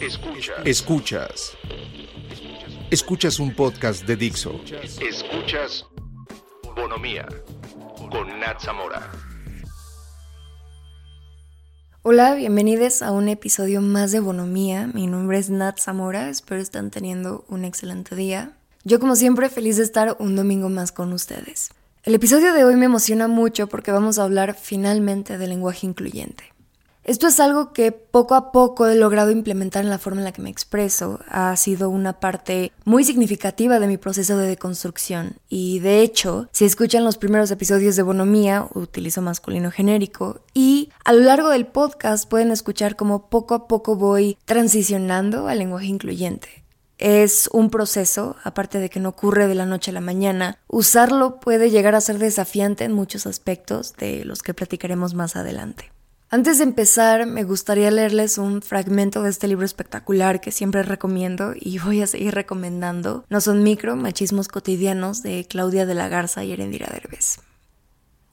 Escuchas. Escuchas. Escuchas un podcast de Dixo. Escuchas Bonomía con Nat Zamora. Hola, bienvenidos a un episodio más de Bonomía. Mi nombre es Nat Zamora, espero estén teniendo un excelente día. Yo como siempre feliz de estar un domingo más con ustedes. El episodio de hoy me emociona mucho porque vamos a hablar finalmente del lenguaje incluyente. Esto es algo que poco a poco he logrado implementar en la forma en la que me expreso. Ha sido una parte muy significativa de mi proceso de deconstrucción. Y de hecho, si escuchan los primeros episodios de Bonomía, utilizo masculino genérico. Y a lo largo del podcast pueden escuchar cómo poco a poco voy transicionando al lenguaje incluyente. Es un proceso, aparte de que no ocurre de la noche a la mañana. Usarlo puede llegar a ser desafiante en muchos aspectos de los que platicaremos más adelante. Antes de empezar, me gustaría leerles un fragmento de este libro espectacular que siempre recomiendo y voy a seguir recomendando. No son micro, machismos cotidianos de Claudia de la Garza y Erendira Derbez.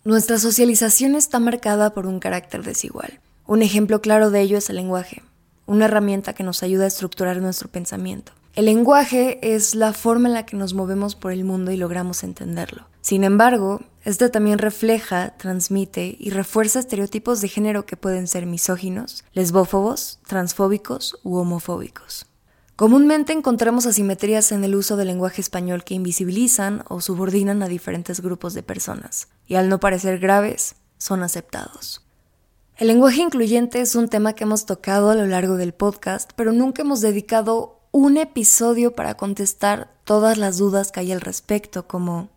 Nuestra socialización está marcada por un carácter desigual. Un ejemplo claro de ello es el lenguaje, una herramienta que nos ayuda a estructurar nuestro pensamiento. El lenguaje es la forma en la que nos movemos por el mundo y logramos entenderlo. Sin embargo, este también refleja, transmite y refuerza estereotipos de género que pueden ser misóginos, lesbófobos, transfóbicos u homofóbicos. Comúnmente encontramos asimetrías en el uso del lenguaje español que invisibilizan o subordinan a diferentes grupos de personas, y al no parecer graves, son aceptados. El lenguaje incluyente es un tema que hemos tocado a lo largo del podcast, pero nunca hemos dedicado un episodio para contestar todas las dudas que hay al respecto, como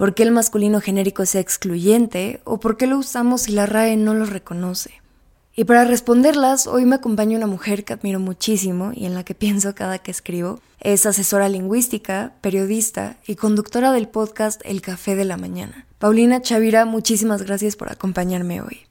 ¿por qué el masculino genérico es excluyente? o ¿por qué lo usamos si la RAE no lo reconoce? Y para responderlas, hoy me acompaña una mujer que admiro muchísimo y en la que pienso cada que escribo. Es asesora lingüística, periodista y conductora del podcast El Café de la Mañana. Paulina Chavira, muchísimas gracias por acompañarme hoy.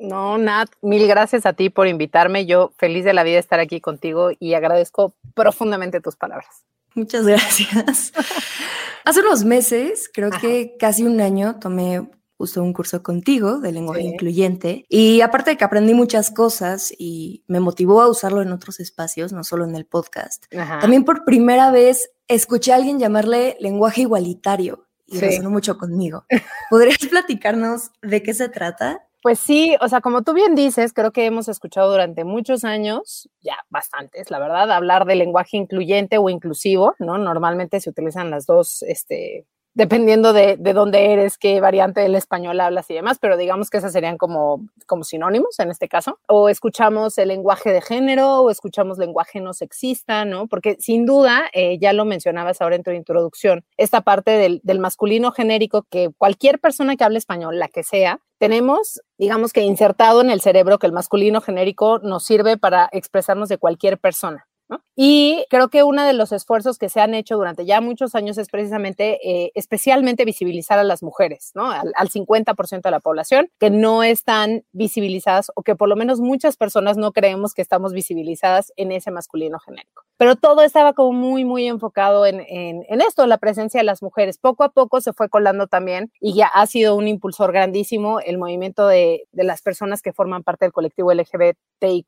No, Nat, mil gracias a ti por invitarme. Yo feliz de la vida estar aquí contigo y agradezco profundamente tus palabras. Muchas gracias. Hace unos meses, creo que casi un año, tomé justo un curso contigo de lenguaje incluyente y aparte de que aprendí muchas cosas y me motivó a usarlo en otros espacios, no solo en el podcast, también por primera vez escuché a alguien llamarle lenguaje igualitario y resonó mucho conmigo. ¿Podrías platicarnos de qué se trata? Pues sí, o sea, como tú bien dices, creo que hemos escuchado durante muchos años, ya bastantes, la verdad, hablar de lenguaje incluyente o inclusivo, ¿no? Normalmente se utilizan las dos, este, dependiendo de, de, dónde eres, qué variante del español hablas y demás, pero digamos que esas serían como, como sinónimos en este caso. O escuchamos el lenguaje de género o escuchamos lenguaje no sexista, ¿no? Porque sin duda, eh, ya lo mencionabas ahora en tu introducción, esta parte del, del masculino genérico que cualquier persona que hable español, la que sea, tenemos, digamos que insertado en el cerebro que el masculino genérico nos sirve para expresarnos de cualquier persona. Y creo que uno de los esfuerzos que se han hecho durante ya muchos años es precisamente, eh, especialmente visibilizar a las mujeres, ¿no? Al, 50% de la población que no están visibilizadas o que por lo menos muchas personas no creemos que estamos visibilizadas en ese masculino genérico. Pero todo estaba como muy, muy enfocado en, en, esto, la presencia de las mujeres. Poco a poco se fue colando también y ya ha sido un impulsor grandísimo el movimiento de, de las personas que forman parte del colectivo LGBTIQ+.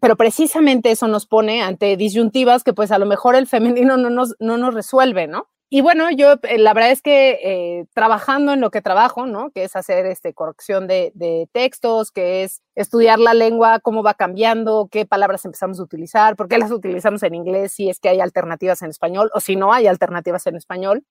Pero precisamente eso nos pone ante disyuntivas que pues a lo mejor el femenino no nos, no nos resuelve, ¿no? Y bueno, yo eh, la verdad es que eh, trabajando en lo que trabajo, ¿no? Que es hacer este, corrección de, textos, que es estudiar la lengua, cómo va cambiando, qué palabras empezamos a utilizar, por qué las utilizamos en inglés, si es que hay alternativas en español o si no hay alternativas en español.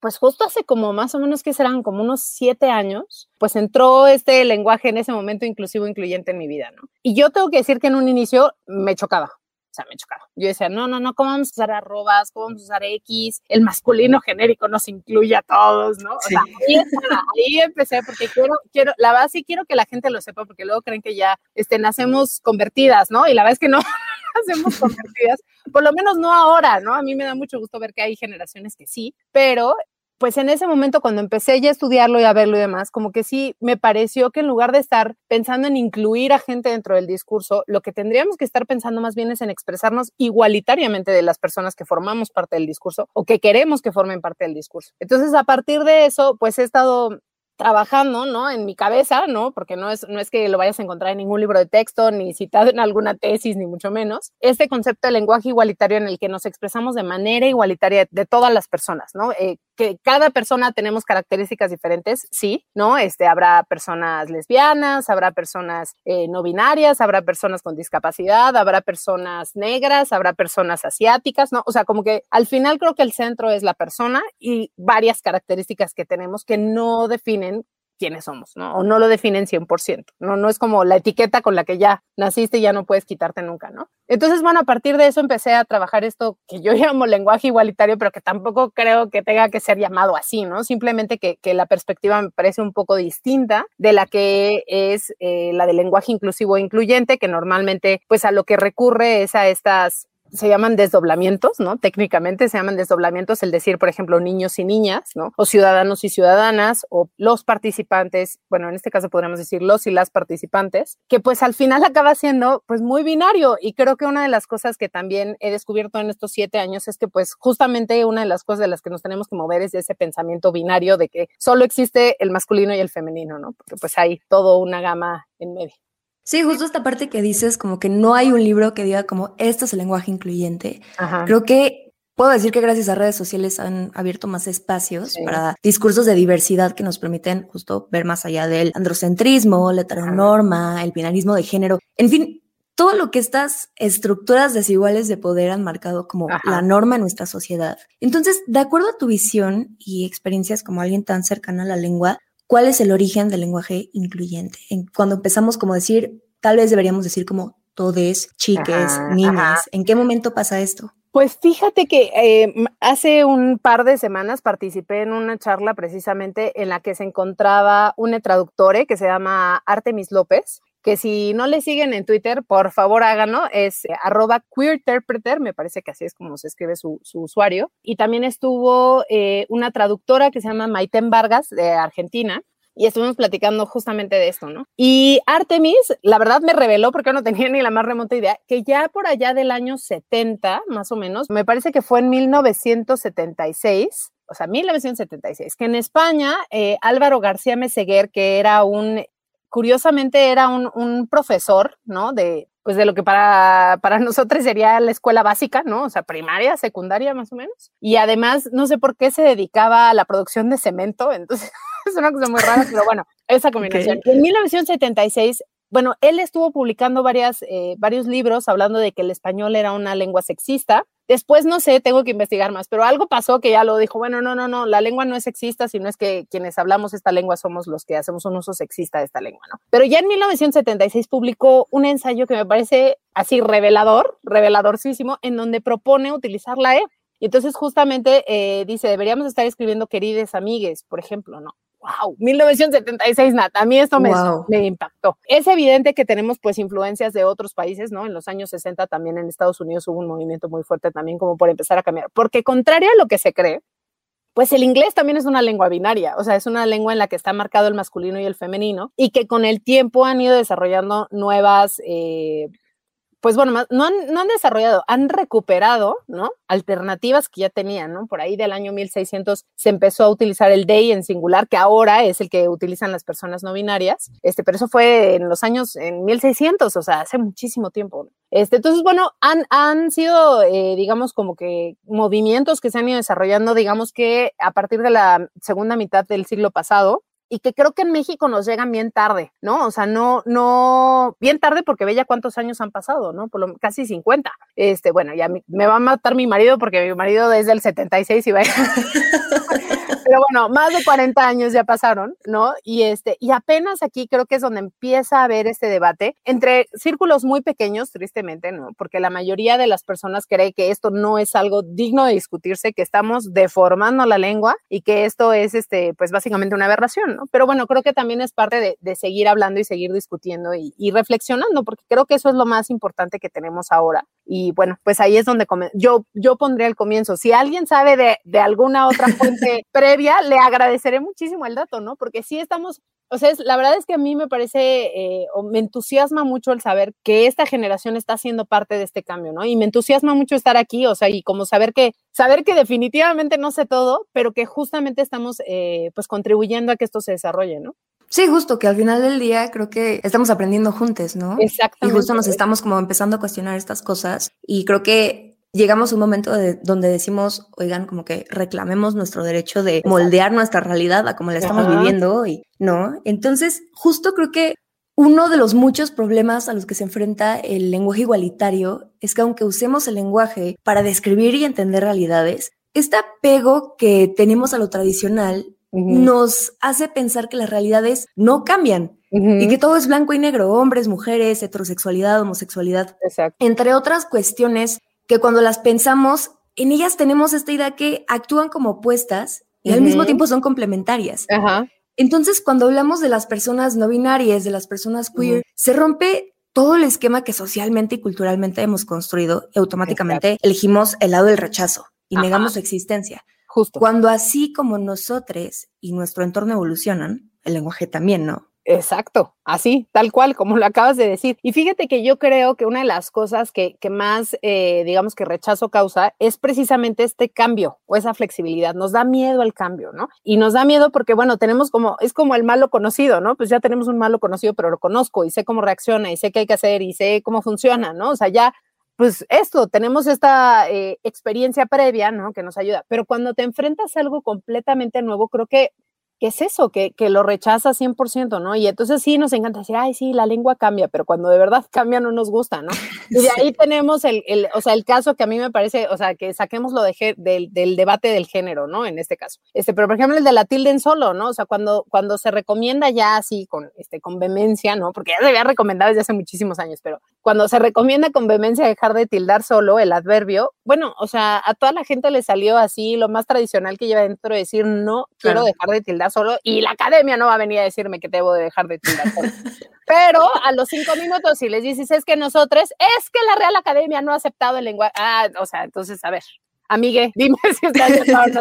Pues justo hace como más o menos que serán como unos siete años, pues entró este lenguaje en ese momento inclusivo, incluyente en mi vida, ¿no? Y yo tengo que decir que en un inicio me chocaba, o sea, me chocaba. Yo decía, no, no, no, ¿cómo vamos a usar arrobas? ¿Cómo vamos a usar X? El masculino genérico nos incluye a todos, ¿no? O sea, ahí, empecé porque quiero, quiero, la verdad sí quiero que la gente lo sepa porque luego creen que ya este, nacemos convertidas, ¿no? Y la verdad es que no nacemos convertidas, por lo menos no ahora, ¿no? A mí me da mucho gusto ver que hay generaciones que sí, pero pues en ese momento cuando empecé ya a estudiarlo y a verlo y demás, como que sí me pareció que en lugar de estar pensando en incluir a gente dentro del discurso, lo que tendríamos que estar pensando más bien es en expresarnos igualitariamente de las personas que formamos parte del discurso o que queremos que formen parte del discurso. Entonces, a partir de eso, pues he estado trabajando, ¿no? En mi cabeza, ¿no? Porque no es, no es que lo vayas a encontrar en ningún libro de texto, ni citado en alguna tesis, ni mucho menos. Este concepto de lenguaje igualitario en el que nos expresamos de manera igualitaria de todas las personas, ¿no? Eh, que cada persona tenemos características diferentes, sí, ¿no? Este, habrá personas lesbianas, habrá personas eh, no binarias, habrá personas con discapacidad, habrá personas negras, habrá personas asiáticas, ¿no? O sea, como que al final creo que el centro es la persona y varias características que tenemos que no definen quiénes somos, ¿no? O no lo definen 100%, ¿no? No es como la etiqueta con la que ya naciste y ya no puedes quitarte nunca, ¿no? Entonces, bueno, a partir de eso empecé a trabajar esto que yo llamo lenguaje igualitario, pero que tampoco creo que tenga que ser llamado así, ¿no? Simplemente que, que la perspectiva me parece un poco distinta de la que es eh, la del lenguaje inclusivo e incluyente, que normalmente, pues a lo que recurre es a estas se llaman desdoblamientos, ¿no? Técnicamente se llaman desdoblamientos, el decir, por ejemplo, niños y niñas, ¿no? O ciudadanos y ciudadanas, o los participantes, bueno, en este caso podríamos decir los y las participantes, que pues al final acaba siendo pues muy binario. Y creo que una de las cosas que también he descubierto en estos siete años es que pues justamente una de las cosas de las que nos tenemos que mover es ese pensamiento binario de que solo existe el masculino y el femenino, ¿no? Porque pues hay todo una gama en medio. Sí, justo esta parte que dices, como que no hay un libro que diga como esto es el lenguaje incluyente. Creo que puedo decir que gracias a redes sociales han abierto más espacios para discursos de diversidad que nos permiten justo ver más allá del androcentrismo, la heteronorma, el binarismo de género. En fin, todo lo que estas estructuras desiguales de poder han marcado como la norma en nuestra sociedad. Entonces, de acuerdo a tu visión y experiencias como alguien tan cercano a la lengua, cuál es el origen del lenguaje incluyente. En, cuando empezamos como decir, tal vez deberíamos decir como todes, chiques, niñas. ¿En qué momento pasa esto? Pues fíjate que eh, hace un par de semanas participé en una charla precisamente en la que se encontraba un traductor que se llama Artemis López, que si no le siguen en Twitter, por favor háganlo, es eh, arroba queerterpreter, me parece que así es como se escribe su, usuario. Y también estuvo eh, una traductora que se llama Maiten Vargas de Argentina, y estuvimos platicando justamente de esto, ¿no? Y Artemis, la verdad me reveló, porque no tenía ni la más remota idea, que ya por allá del año 70, más o menos, me parece que fue en 1976, o sea, 1976, que en España eh, Álvaro García Meseguer, que era un curiosamente era un, profesor, ¿no? De, pues de lo que para, para nosotros sería la escuela básica, ¿no? O sea, primaria, secundaria más o menos. Y además, no sé por qué se dedicaba a la producción de cemento, entonces es una cosa muy rara, pero bueno, esa combinación. En 1976 bueno, él estuvo publicando varias, eh, varios libros hablando de que el español era una lengua sexista. Después, no sé, tengo que investigar más, pero algo pasó que ya lo dijo, bueno, no, no, no, la lengua no es sexista, sino es que quienes hablamos esta lengua somos los que hacemos un uso sexista de esta lengua, ¿no? Pero ya en 1976 publicó un ensayo que me parece así revelador, reveladorcísimo, en donde propone utilizar la E. Y entonces justamente eh, dice, deberíamos estar escribiendo querides amigues, por ejemplo, ¿no? Wow, 1976, Nat, a mí esto me, me, impactó. Es evidente que tenemos pues influencias de otros países, ¿no? En los años 60 también en Estados Unidos hubo un movimiento muy fuerte también como por empezar a cambiar, porque contrario a lo que se cree, pues el inglés también es una lengua binaria, o sea, es una lengua en la que está marcado el masculino y el femenino y que con el tiempo han ido desarrollando nuevas eh, pues bueno, no han, no han desarrollado, han recuperado, ¿no? Alternativas que ya tenían, ¿no? Por ahí del año 1600 se empezó a utilizar el they en singular, que ahora es el que utilizan las personas no binarias, este, pero eso fue en los años, en 1600, o sea, hace muchísimo tiempo. Este, entonces, bueno, han, han sido, eh, digamos, como que movimientos que se han ido desarrollando, digamos que a partir de la segunda mitad del siglo pasado, y que creo que en México nos llegan bien tarde, ¿no? O sea, no, no, bien tarde porque ve ya cuántos años han pasado, ¿no? Por lo, casi 50. Este, bueno, ya me, va a matar mi marido porque mi marido desde el 76 iba a... Pero bueno, más de 40 años ya pasaron, ¿no? Y este, y apenas aquí creo que es donde empieza a haber este debate entre círculos muy pequeños, tristemente, ¿no? Porque la mayoría de las personas cree que esto no es algo digno de discutirse, que estamos deformando la lengua y que esto es, este, pues básicamente una aberración, ¿no? Pero bueno, creo que también es parte de, de seguir hablando y seguir discutiendo y, y, reflexionando, porque creo que eso es lo más importante que tenemos ahora. Y bueno, pues ahí es donde yo, yo pondría el comienzo. Si alguien sabe de, de alguna otra fuente previa, le agradeceré muchísimo el dato, ¿no? Porque sí estamos, o sea, la verdad es que a mí me parece, eh, o me entusiasma mucho el saber que esta generación está siendo parte de este cambio, ¿no? Y me entusiasma mucho estar aquí, o sea, y como saber que, saber que definitivamente no sé todo, pero que justamente estamos, eh, pues, contribuyendo a que esto se desarrolle, ¿no? Sí, justo, que al final del día creo que estamos aprendiendo juntos, ¿no? Exactamente. Y justo nos estamos como empezando a cuestionar estas cosas y creo que llegamos a un momento de, donde decimos, oigan, como que reclamemos nuestro derecho de moldear nuestra realidad a como la estamos viviendo hoy, ¿no? Entonces, justo creo que uno de los muchos problemas a los que se enfrenta el lenguaje igualitario es que aunque usemos el lenguaje para describir y entender realidades, este apego que tenemos a lo tradicional nos hace pensar que las realidades no cambian y que todo es blanco y negro, hombres, mujeres, heterosexualidad, homosexualidad, entre otras cuestiones que cuando las pensamos, en ellas tenemos esta idea que actúan como opuestas y al mismo tiempo son complementarias. Entonces, cuando hablamos de las personas no binarias, de las personas queer, se rompe todo el esquema que socialmente y culturalmente hemos construido y automáticamente elegimos el lado del rechazo y negamos su existencia. Justo. Cuando así como nosotros y nuestro entorno evolucionan, el lenguaje también, ¿no? Exacto, así, tal cual, como lo acabas de decir. Y fíjate que yo creo que una de las cosas que, que más, eh, digamos, que rechazo causa es precisamente este cambio o esa flexibilidad. Nos da miedo el cambio, ¿no? Y nos da miedo porque, bueno, tenemos como, es como el malo conocido, ¿no? Pues ya tenemos un malo conocido, pero lo conozco y sé cómo reacciona y sé qué hay que hacer y sé cómo funciona, ¿no? O sea, ya pues esto, tenemos esta eh, experiencia previa, ¿no? Que nos ayuda, pero cuando te enfrentas a algo completamente nuevo, creo que ¿qué es eso? Que, que lo rechaza 100%, ¿no? Y entonces sí nos encanta decir, ay, sí, la lengua cambia, pero cuando de verdad cambia no nos gusta, ¿no? Y de ahí tenemos el, el, o sea, el caso que a mí me parece, o sea, que saquemos lo de, del, del, debate del género, ¿no? En este caso. Este, pero por ejemplo el de la tilde en solo, ¿no? O sea, cuando, cuando se recomienda ya así con, este, con vehemencia, ¿no? Porque ya se había recomendado desde hace muchísimos años, pero cuando se recomienda con vehemencia dejar de tildar solo el adverbio, bueno, o sea, a toda la gente le salió así lo más tradicional que lleva dentro de decir, no quiero dejar de tildar solo y la academia no va a venir a decirme que debo de dejar de tirar. Pero a los cinco minutos, si les dices es que nosotros, es que la Real Academia no ha aceptado el lenguaje. Ah, o sea, entonces, a ver, amigue, dime si estás de acuerdo.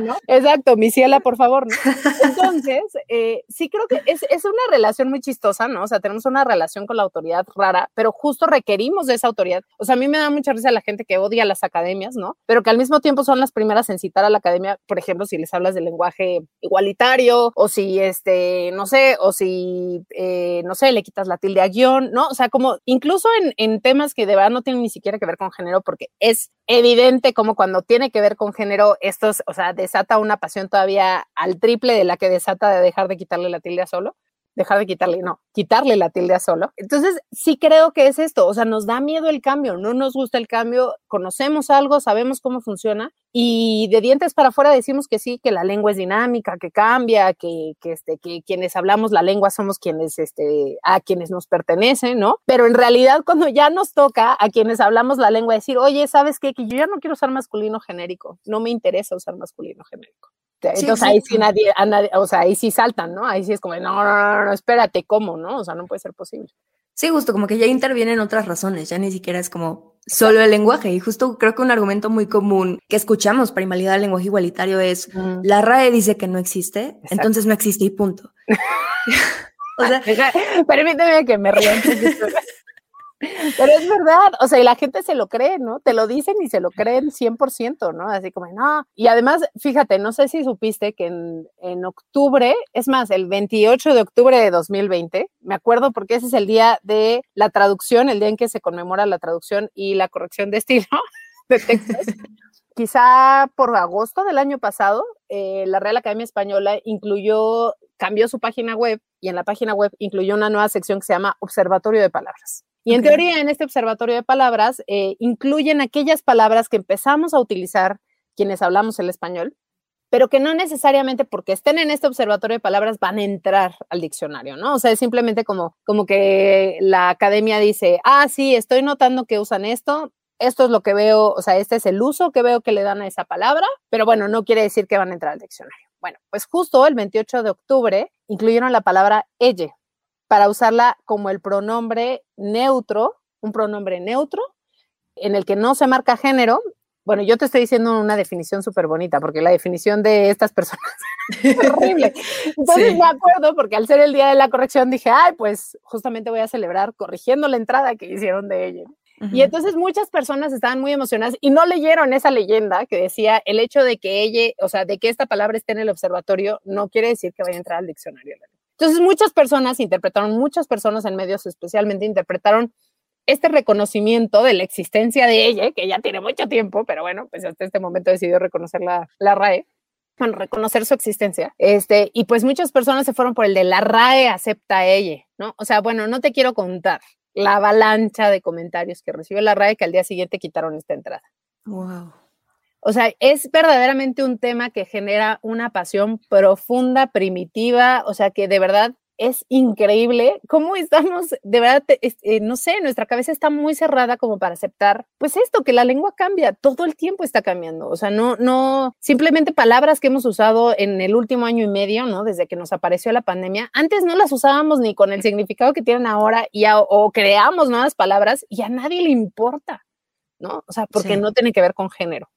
¿no? Exacto, mi ciela, por favor. ¿no? Entonces, eh, sí creo que es, es, una relación muy chistosa, ¿no? O sea, tenemos una relación con la autoridad rara, pero justo requerimos de esa autoridad. O sea, a mí me da mucha risa la gente que odia las academias, ¿no? Pero que al mismo tiempo son las primeras en citar a la academia, por ejemplo, si les hablas del lenguaje igualitario, o si, este, no sé, o si, eh, no sé, le quitas la tilde a guion, ¿no? O sea, como incluso en, en temas que de verdad no tienen ni siquiera que ver con género, porque es evidente como cuando tiene que ver con género, esto, o sea, desata una pasión todavía al triple de la que desata de dejar de quitarle la tilde a solo dejar de quitarle, no, quitarle la tilde a solo. Entonces, sí creo que es esto, o sea, nos da miedo el cambio, no nos gusta el cambio, conocemos algo, sabemos cómo funciona y de dientes para afuera decimos que sí, que la lengua es dinámica, que cambia, que, que, este, que quienes hablamos la lengua somos quienes, este, a quienes nos pertenecen, ¿no? Pero en realidad cuando ya nos toca a quienes hablamos la lengua decir, oye, ¿sabes qué? Que yo ya no quiero usar masculino genérico, no me interesa usar masculino genérico. Entonces ahí sí nadie, o sea, ahí sí saltan, ¿no? Ahí sí es como, no, no, no, no, espérate, ¿cómo, no? O sea, no puede ser posible. Sí, justo, como que ya intervienen otras razones, ya ni siquiera es como solo el lenguaje. Y justo creo que un argumento muy común que escuchamos para invalidar el lenguaje igualitario es, la RAE dice que no existe, entonces no existe y punto. o sea, permíteme que me ría pero es verdad, o sea, y la gente se lo cree, ¿no? Te lo dicen y se lo creen 100%, ¿no? Así como, no. Y además, fíjate, no sé si supiste que en, en, octubre, es más, el 28 de octubre de 2020, me acuerdo porque ese es el día de la traducción, el día en que se conmemora la traducción y la corrección de estilo de textos. Quizá por agosto del año pasado, eh, la Real Academia Española incluyó, cambió su página web y en la página web incluyó una nueva sección que se llama Observatorio de Palabras. Y en teoría, en este observatorio de palabras, eh, incluyen aquellas palabras que empezamos a utilizar quienes hablamos el español, pero que no necesariamente porque estén en este observatorio de palabras van a entrar al diccionario, ¿no? O sea, es simplemente como, como que la academia dice, ah, sí, estoy notando que usan esto, esto es lo que veo, o sea, este es el uso que veo que le dan a esa palabra, pero bueno, no quiere decir que van a entrar al diccionario. Bueno, pues justo el 28 de octubre incluyeron la palabra elle, para usarla como el pronombre neutro, un pronombre neutro, en el que no se marca género bueno, yo te estoy diciendo una definición súper bonita, porque la definición de estas personas es horrible. Entonces me acuerdo, porque al ser el día de la corrección dije, ay, pues justamente voy a celebrar corrigiendo la entrada que hicieron de ella. Y entonces muchas personas estaban muy emocionadas y no leyeron esa leyenda que decía el hecho de que ella, o sea, de que esta palabra esté en el observatorio no quiere decir que vaya a entrar al diccionario. Entonces muchas personas interpretaron, muchas personas en medios especialmente interpretaron este reconocimiento de la existencia de ella, que ya tiene mucho tiempo, pero bueno, pues hasta este momento decidió reconocer la, la RAE, bueno, reconocer su existencia. Este, y pues muchas personas se fueron por el de la RAE acepta a ella, ¿no? O sea, bueno, no te quiero contar la avalancha de comentarios que recibió la RAE que al día siguiente quitaron esta entrada. Wow. O sea, es verdaderamente un tema que genera una pasión profunda, primitiva, o sea, que de verdad es increíble cómo estamos, de verdad, eh, no sé, nuestra cabeza está muy cerrada como para aceptar, pues esto, que la lengua cambia, todo el tiempo está cambiando, o sea, no, no, simplemente palabras que hemos usado en el último año y medio, ¿no? Desde que nos apareció la pandemia, antes no las usábamos ni con el significado que tienen ahora y o creamos nuevas palabras y a nadie le importa, ¿no? O sea, porque no tiene que ver con género.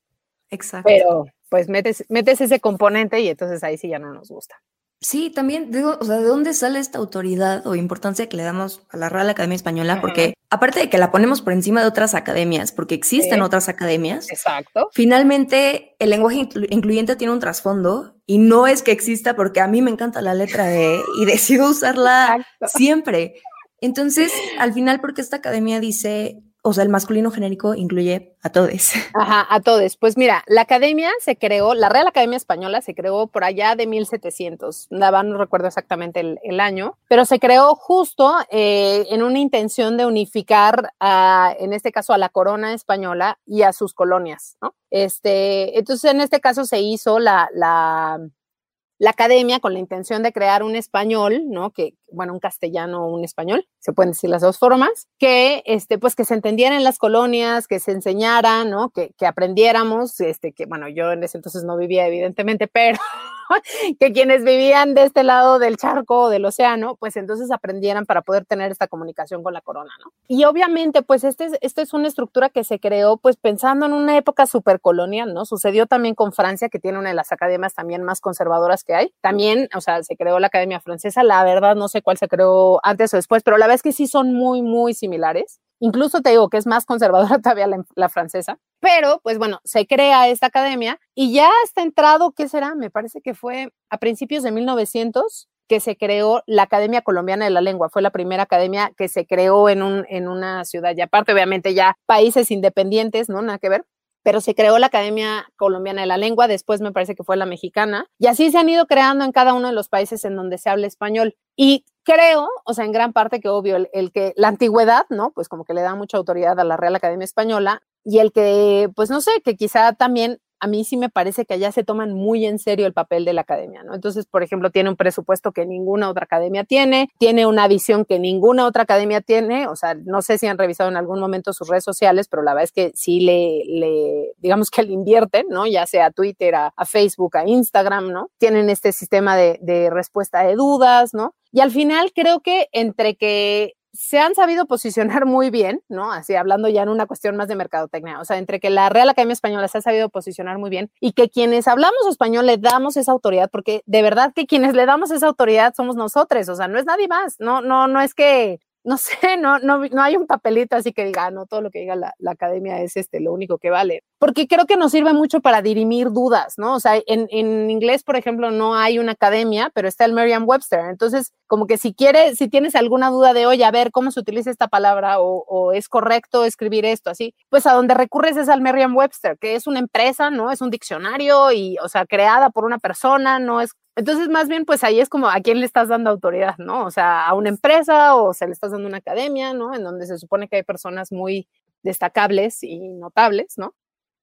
Exacto. Pero pues metes, metes ese componente y entonces ahí sí ya no nos gusta. Sí, también digo, o sea, ¿de dónde sale esta autoridad o importancia que le damos a la Real Academia Española? Porque aparte de que la ponemos por encima de otras academias, porque existen otras academias. Exacto. Finalmente, el lenguaje incluyente tiene un trasfondo y no es que exista porque a mí me encanta la letra E y decido usarla siempre. Entonces, al final, porque esta academia dice, o sea, el masculino genérico incluye a todos. Ajá, a todos. Pues mira, la academia se creó, la Real Academia Española se creó por allá de 1700, nada, no recuerdo exactamente el, año, pero se creó justo eh, en una intención de unificar, a, en este caso, a la corona española y a sus colonias, ¿no? Este, entonces, en este caso se hizo la, la la academia con la intención de crear un español, ¿no? Que, bueno, un castellano o un español, se pueden decir las dos formas, que, este, pues, que se entendiera en las colonias, que se enseñara, ¿no? Que, que aprendiéramos, este, que, bueno, yo en ese entonces no vivía, evidentemente, pero que quienes vivían de este lado del charco o del océano, pues entonces aprendieran para poder tener esta comunicación con la corona, ¿no? Y obviamente, pues este es, esta es una estructura que se creó, pues pensando en una época súper colonial, ¿no? Sucedió también con Francia, que tiene una de las academias también más conservadoras que hay. También, o sea, se creó la Academia Francesa, la verdad no sé cuál se creó antes o después, pero la verdad es que sí son muy, muy similares. Incluso te digo que es más conservadora todavía la, francesa. Pero, pues bueno, se crea esta academia y ya está entrado, ¿qué será? Me parece que fue a principios de 1900 que se creó la Academia Colombiana de la Lengua. Fue la primera academia que se creó en, un, en una ciudad. Y aparte, obviamente, ya países independientes, ¿no? Nada que ver pero se creó la Academia Colombiana de la Lengua, después me parece que fue la mexicana, y así se han ido creando en cada uno de los países en donde se habla español. Y creo, o sea, en gran parte que obvio, el, que la antigüedad, ¿no? Pues como que le da mucha autoridad a la Real Academia Española, y el que, pues no sé, que quizá también a mí sí me parece que allá se toman muy en serio el papel de la academia, ¿no? Entonces, por ejemplo, tiene un presupuesto que ninguna otra academia tiene, tiene una visión que ninguna otra academia tiene, o sea, no sé si han revisado en algún momento sus redes sociales, pero la verdad es que sí le, le digamos que le invierten, ¿no? Ya sea a Twitter, a, Facebook, a Instagram, ¿no? Tienen este sistema de, de respuesta de dudas, ¿no? Y al final creo que entre que se han sabido posicionar muy bien, ¿no? Así hablando ya en una cuestión más de mercadotecnia, o sea, entre que la Real Academia Española se ha sabido posicionar muy bien y que quienes hablamos español le damos esa autoridad, porque de verdad que quienes le damos esa autoridad somos nosotros, o sea, no es nadie más, no, no, no es que no sé, no, no, no hay un papelito así que diga, ah, no, todo lo que diga la, la, academia es este, lo único que vale. Porque creo que nos sirve mucho para dirimir dudas, ¿no? O sea, en, en inglés, por ejemplo, no hay una academia, pero está el Merriam-Webster. Entonces, como que si quieres, si tienes alguna duda de, oye, a ver cómo se utiliza esta palabra o, o es correcto escribir esto así, pues a donde recurres es al Merriam-Webster, que es una empresa, ¿no? Es un diccionario y, o sea, creada por una persona, no es entonces, más bien, pues ahí es como a quién le estás dando autoridad, ¿no? O sea, a una empresa o se le estás dando una academia, ¿no? En donde se supone que hay personas muy destacables y notables, ¿no?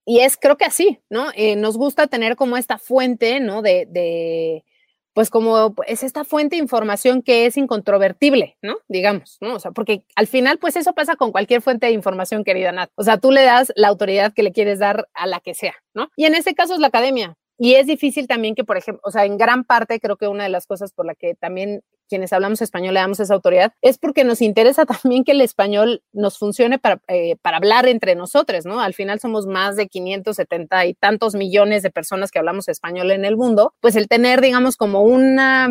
Y es, creo que así, ¿no? Eh, nos gusta tener como esta fuente, ¿no? De, de, pues como es esta fuente de información que es incontrovertible, ¿no? Digamos, ¿no? O sea, porque al final, pues eso pasa con cualquier fuente de información, querida Nat. O sea, tú le das la autoridad que le quieres dar a la que sea, ¿no? Y en este caso es la academia, y es difícil también que, por ejemplo, o sea, en gran parte creo que una de las cosas por la que también quienes hablamos español le damos esa autoridad es porque nos interesa también que el español nos funcione para, eh, para hablar entre nosotros, ¿no? Al final somos más de 570 y tantos millones de personas que hablamos español en el mundo, pues el tener, digamos, como una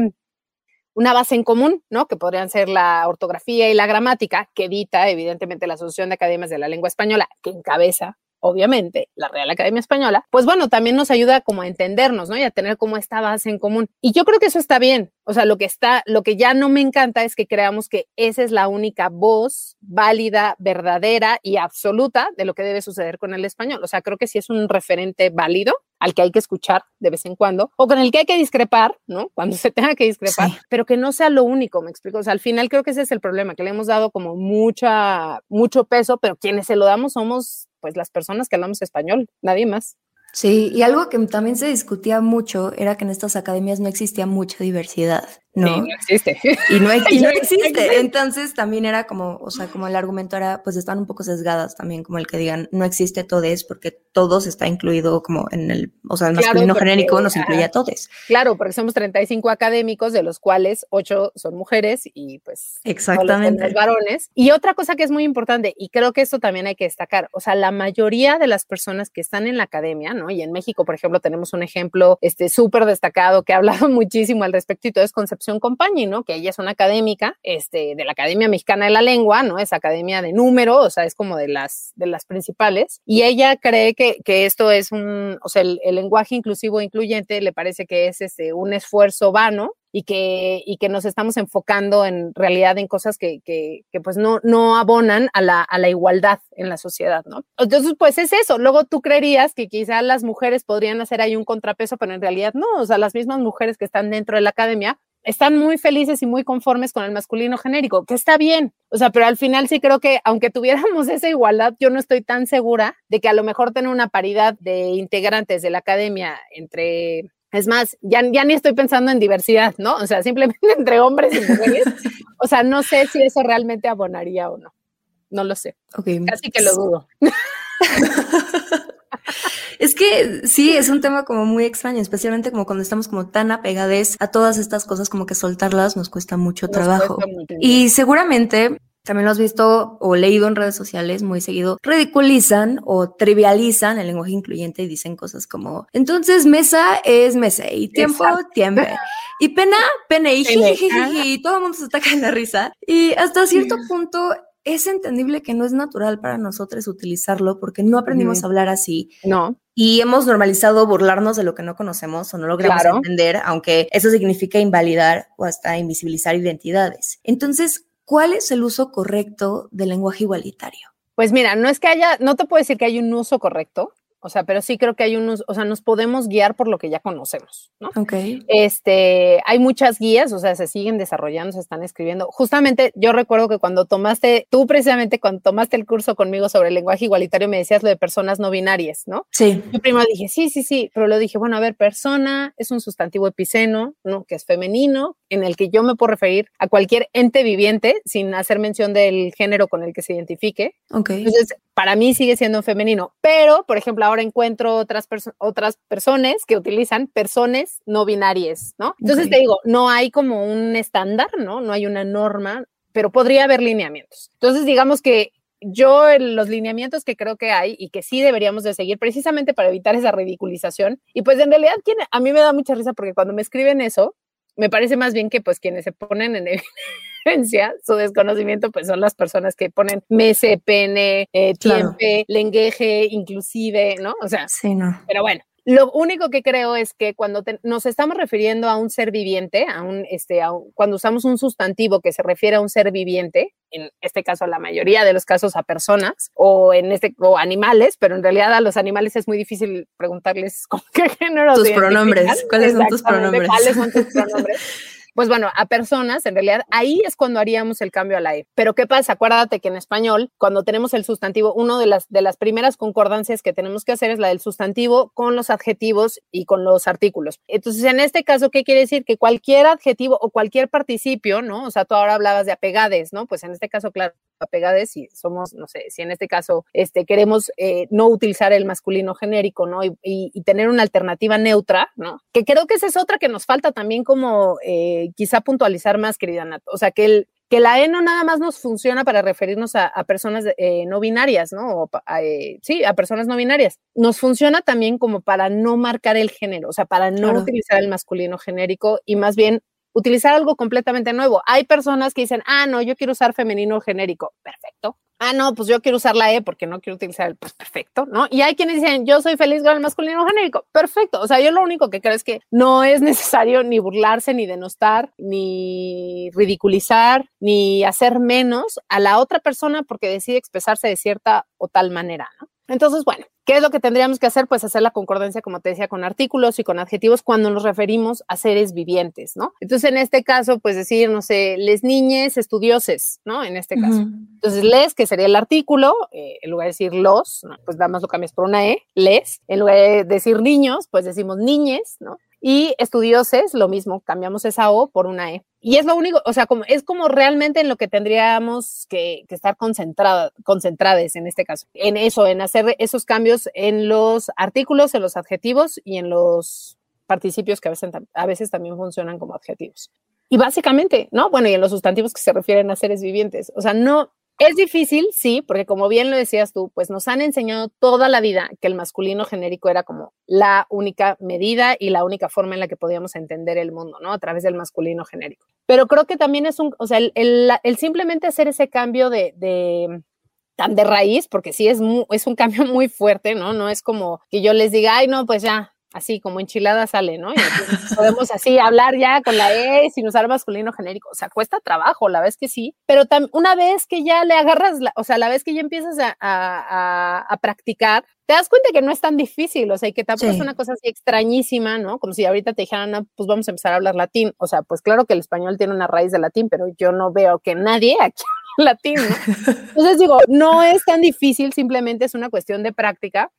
una base en común, ¿no? Que podrían ser la ortografía y la gramática, que edita, evidentemente, la Asociación de Academias de la Lengua Española, que encabeza obviamente, la Real Academia Española, pues bueno, también nos ayuda como a entendernos, ¿no? Y a tener como esta base en común. Y yo creo que eso está bien. O sea, lo que está, lo que ya no me encanta es que creamos que esa es la única voz válida, verdadera y absoluta de lo que debe suceder con el español. O sea, creo que sí es un referente válido al que hay que escuchar de vez en cuando, o con el que hay que discrepar, ¿no? Cuando se tenga que discrepar, pero que no sea lo único, me explico. O sea, al final creo que ese es el problema, que le hemos dado como mucha, mucho peso, pero quienes se lo damos somos pues las personas que hablamos español, nadie más. Sí, y algo que también se discutía mucho era que en estas academias no existía mucha diversidad. ¿No? no existe. Y no, existe. Entonces también era como, o sea, como el argumento era, pues están un poco sesgadas también, como el que digan, no existe todes porque todos está incluido como en el, o sea, el masculino genérico nos incluye a todes. Claro, porque somos 35 académicos, de los cuales 8 son mujeres y pues Exactamente. Los varones. Y otra cosa que es muy importante, y creo que esto también hay que destacar, o sea, la mayoría de las personas que están en la academia, ¿no? Y en México, por ejemplo, tenemos un ejemplo este súper destacado que ha hablado muchísimo al respecto y todo es Concepción Concepción ¿no? Que ella es una académica este, de la Academia Mexicana de la Lengua, ¿no? Es academia de número, o sea, es como de las, de las principales. Y ella cree que, que esto es un, o sea, el, lenguaje inclusivo e incluyente le parece que es este, un esfuerzo vano y que, y que nos estamos enfocando en realidad en cosas que, que, que pues no, no abonan a la, a la, igualdad en la sociedad, ¿no? Entonces, pues es eso. Luego tú creerías que quizás las mujeres podrían hacer ahí un contrapeso, pero en realidad no. O sea, las mismas mujeres que están dentro de la academia están muy felices y muy conformes con el masculino genérico, que está bien. O sea, pero al final sí creo que aunque tuviéramos esa igualdad, yo no estoy tan segura de que a lo mejor tener una paridad de integrantes de la academia entre es más, ya, ya ni estoy pensando en diversidad, ¿no? O sea, simplemente entre hombres y mujeres. O sea, no sé si eso realmente abonaría o no. No lo sé. Okay. Casi que lo dudo. Es que sí, es un tema como muy extraño, especialmente como cuando estamos como tan apegades a todas estas cosas, como que soltarlas nos cuesta mucho trabajo. y seguramente también lo has visto o leído en redes sociales muy seguido, ridiculizan o trivializan el lenguaje incluyente y dicen cosas como, entonces mesa es mesa y tiempo, tiempo. Y pena, pena y y todo el mundo se está cayendo la risa. Y hasta cierto punto es entendible que no es natural para nosotros utilizarlo porque no aprendimos a hablar así. No. Y hemos normalizado burlarnos de lo que no conocemos o no logramos entender, aunque eso significa invalidar o hasta invisibilizar identidades. Entonces, ¿cuál es el uso correcto del lenguaje igualitario? Pues mira, no es que haya, no te puedo decir que hay un uso correcto, o sea, pero sí creo que hay unos, o sea, nos podemos guiar por lo que ya conocemos, ¿no? Ok. Este, hay muchas guías, o sea, se siguen desarrollando, se están escribiendo. Justamente yo recuerdo que cuando tomaste, tú precisamente cuando tomaste el curso conmigo sobre el lenguaje igualitario, me decías lo de personas no binarias, ¿no? Sí. Yo primero dije, sí, sí, sí, pero lo dije, bueno, a ver, persona es un sustantivo epiceno, ¿no? Que es femenino, en el que yo me puedo referir a cualquier ente viviente sin hacer mención del género con el que se identifique. Ok. Entonces, para mí sigue siendo femenino, pero, por ejemplo, ahora encuentro otras, otras personas que utilizan personas no binarias, ¿no? Entonces te digo, no hay como un estándar, ¿no? No hay una norma, pero podría haber lineamientos. Entonces, digamos que yo los lineamientos que creo que hay y que sí deberíamos de seguir precisamente para evitar esa ridiculización. Y pues en realidad a mí me da mucha risa porque cuando me escriben eso, me parece más bien que pues quienes se ponen en evidencia su desconocimiento pues son las personas que ponen mese, pene, eh, tiempo, lenguaje, inclusive, ¿no? O sea, sí, no. Pero bueno, lo único que creo es que cuando nos estamos refiriendo a un ser viviente, a un, este, cuando usamos un sustantivo que se refiere a un ser viviente, en este caso la mayoría de los casos a personas o en este o animales, pero en realidad a los animales es muy difícil preguntarles con qué género. Tus pronombres, ¿cuáles son tus pronombres? ¿Cuáles son tus pronombres? Pues bueno, a personas, en realidad, ahí es cuando haríamos el cambio a la E. Pero ¿qué pasa? Acuérdate que en español, cuando tenemos el sustantivo, una de las, de las primeras concordancias que tenemos que hacer es la del sustantivo con los adjetivos y con los artículos. Entonces, en este caso, ¿qué quiere decir? Que cualquier adjetivo o cualquier participio, ¿no? O sea, tú ahora hablabas de apegades, ¿no? Pues en este caso, claro, apegadas si somos, no sé, si en este caso este, queremos eh, no utilizar el masculino genérico, ¿no? Y, tener una alternativa neutra, ¿no? Que creo que esa es otra que nos falta también como eh, quizá puntualizar más, querida Nat. O sea, que el, que la E no nada más nos funciona para referirnos a, personas eh, no binarias, ¿no? O sí, a personas no binarias. Nos funciona también como para no marcar el género, o sea, para no utilizar el masculino genérico y más bien utilizar algo completamente nuevo. Hay personas que dicen, ah, no, yo quiero usar femenino genérico. Perfecto. Ah, no, pues yo quiero usar la E porque no quiero utilizar el, pues perfecto, ¿no? Y hay quienes dicen, yo soy feliz con el masculino genérico. Perfecto. O sea, yo lo único que creo es que no es necesario ni burlarse, ni denostar, ni ridiculizar, ni hacer menos a la otra persona porque decide expresarse de cierta o tal manera, ¿no? Entonces, bueno, ¿Qué es lo que tendríamos que hacer? Pues hacer la concordancia, como te decía, con artículos y con adjetivos cuando nos referimos a seres vivientes, ¿no? Entonces, en este caso, pues decir, no sé, les niñes estudioses, ¿no? En este caso. Entonces, les, que sería el artículo, eh, en lugar de decir los, pues nada más lo cambias por una E, les. En lugar de decir niños, pues decimos niñes, ¿no? Y estudioses, lo mismo, cambiamos esa O por una E. Y es lo único, o sea, como, es como realmente en lo que tendríamos que, estar concentrada, concentradas en este caso, en eso, en hacer esos cambios en los artículos, en los adjetivos y en los participios que a veces, a veces también funcionan como adjetivos. Y básicamente, ¿no? Bueno, y en los sustantivos que se refieren a seres vivientes. O sea, no, es difícil, sí, porque como bien lo decías tú, pues nos han enseñado toda la vida que el masculino genérico era como la única medida y la única forma en la que podíamos entender el mundo, ¿no? A través del masculino genérico. Pero creo que también es un, o sea, el, simplemente hacer ese cambio de, de tan de raíz, porque sí es, es un cambio muy fuerte, ¿no? No es como que yo les diga, ay, no, pues ya, así como enchilada sale, ¿no? Y podemos así hablar ya con la E sin usar masculino genérico. O sea, cuesta trabajo, la vez que sí, pero una vez que ya le agarras, o sea, la vez que ya empiezas a, practicar, te das cuenta que no es tan difícil, o sea, y que tampoco es una cosa así extrañísima, ¿no? Como si ahorita te dijeran, no, pues vamos a empezar a hablar latín. O sea, pues claro que el español tiene una raíz de latín, pero yo no veo que nadie aquí latín, ¿no? Entonces digo, no es tan difícil, simplemente es una cuestión de práctica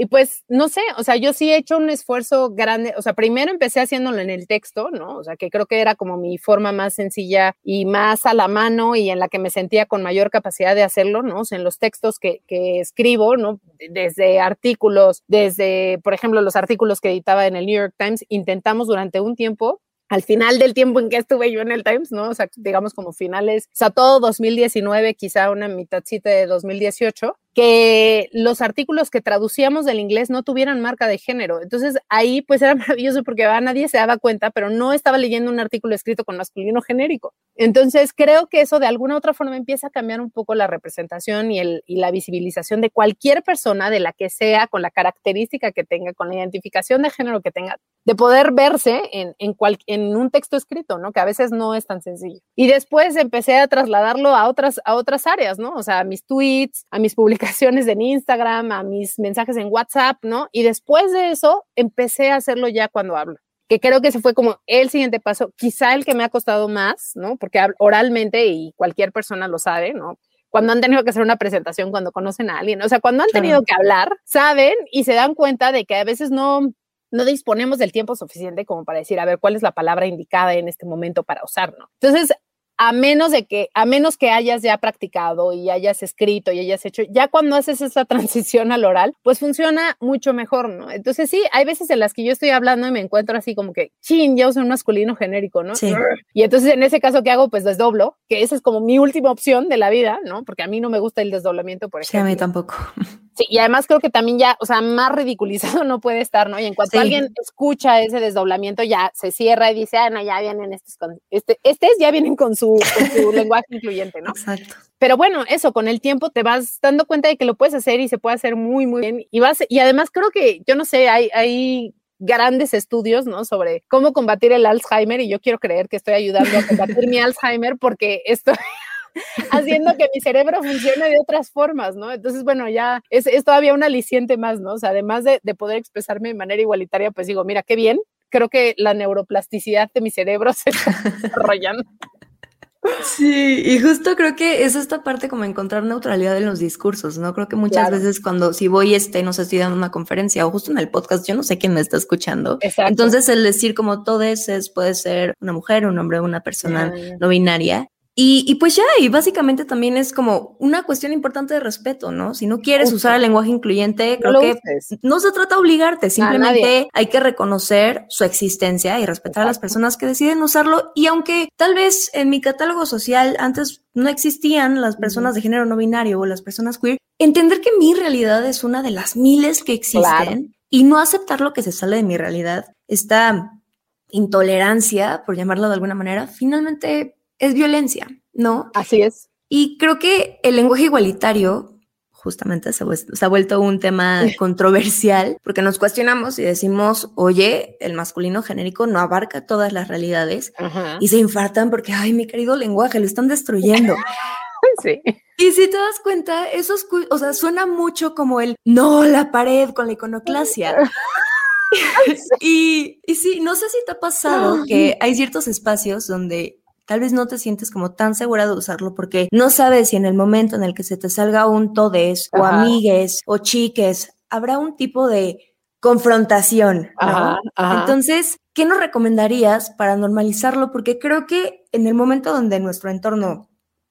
y pues, no sé, o sea, yo sí he hecho un esfuerzo grande, o sea, primero empecé haciéndolo en el texto, ¿no? O sea, que creo que era como mi forma más sencilla y más a la mano y en la que me sentía con mayor capacidad de hacerlo, ¿no? En los textos que, que escribo, ¿no? Desde artículos, desde, por ejemplo, los artículos que editaba en el New York Times, intentamos durante un tiempo al final del tiempo en que estuve yo en el Times, ¿no? O sea, digamos como finales, o sea, todo 2019, quizá una mitadcita de 2018, que los artículos que traducíamos del inglés no tuvieran marca de género. Entonces ahí pues era maravilloso porque a nadie se daba cuenta, pero no estaba leyendo un artículo escrito con masculino genérico. Entonces creo que eso de alguna otra forma empieza a cambiar un poco la representación y, el, y la visibilización de cualquier persona, de la que sea, con la característica que tenga, con la identificación de género que tenga, de poder verse en, en, en un texto escrito, ¿no? Que a veces no es tan sencillo. Y después empecé a trasladarlo a otras, a otras áreas, ¿no? O sea, a mis tweets, a mis publicaciones en Instagram, a mis mensajes en WhatsApp, ¿no? Y después de eso empecé a hacerlo ya cuando hablo que creo que ese fue como el siguiente paso, quizá el que me ha costado más, ¿no? Porque oralmente y cualquier persona lo sabe, ¿no? Cuando han tenido que hacer una presentación, cuando conocen a alguien, o sea, cuando han tenido que hablar, saben y se dan cuenta de que a veces no, no disponemos del tiempo suficiente como para decir, a ver, cuál es la palabra indicada en este momento para usar, ¿no? Entonces, a menos de que, a menos que hayas ya practicado y hayas escrito y hayas hecho, ya cuando haces esa transición al oral, pues funciona mucho mejor, ¿no? Entonces sí, hay veces en las que yo estoy hablando y me encuentro así como que, chin, ya uso un masculino genérico, ¿no? Sí. Y entonces en ese caso, ¿qué hago? Pues desdoblo, que esa es como mi última opción de la vida, ¿no? Porque a mí no me gusta el desdoblamiento, por ejemplo. Sí, a mí tampoco. Sí, y además creo que también ya, o sea, más ridiculizado no puede estar, ¿no? Y en cuanto alguien escucha ese desdoblamiento, ya se cierra y dice, ah, no, ya vienen estos con, este, estos ya vienen con su, lenguaje incluyente, ¿no? Exacto. Pero bueno, eso, con el tiempo te vas dando cuenta de que lo puedes hacer y se puede hacer muy, muy bien. Y vas, y además creo que, yo no sé, hay, hay grandes estudios, ¿no? Sobre cómo combatir el Alzheimer y yo quiero creer que estoy ayudando a combatir mi Alzheimer porque esto haciendo que mi cerebro funcione de otras formas, ¿no? Entonces, bueno, ya es, todavía un aliciente más, ¿no? O sea, además de, poder expresarme de manera igualitaria, pues digo, mira, qué bien, creo que la neuroplasticidad de mi cerebro se está desarrollando. Sí, y justo creo que es esta parte como encontrar neutralidad en los discursos, ¿no? Creo que muchas veces cuando si voy, este, no sé, estoy dando una conferencia o justo en el podcast, yo no sé quién me está escuchando. Exacto. Entonces el decir como todo es, puede ser una mujer, un hombre, una persona no binaria, Y, pues ya, y básicamente también es como una cuestión importante de respeto, ¿no? Si no quieres usar el lenguaje incluyente, creo que no se trata de obligarte, simplemente hay que reconocer su existencia y respetar a las personas que deciden usarlo. Y aunque tal vez en mi catálogo social antes no existían las personas de género no binario o las personas queer, entender que mi realidad es una de las miles que existen y no aceptar lo que se sale de mi realidad, esta intolerancia, por llamarlo de alguna manera, finalmente es violencia, ¿no? Así es. Y creo que el lenguaje igualitario justamente se, ha vuelto un tema controversial porque nos cuestionamos y decimos, oye, el masculino genérico no abarca todas las realidades y se infartan porque, ay, mi querido lenguaje, lo están destruyendo. sí. Y si te das cuenta, eso o sea, suena mucho como el no, la pared con la iconoclasia. y, y sí, no sé si te ha pasado que hay ciertos espacios donde tal vez no te sientes como tan segura de usarlo porque no sabes si en el momento en el que se te salga un todes o amigues o chiques, habrá un tipo de confrontación. Entonces, ¿qué nos recomendarías para normalizarlo? Porque creo que en el momento donde nuestro entorno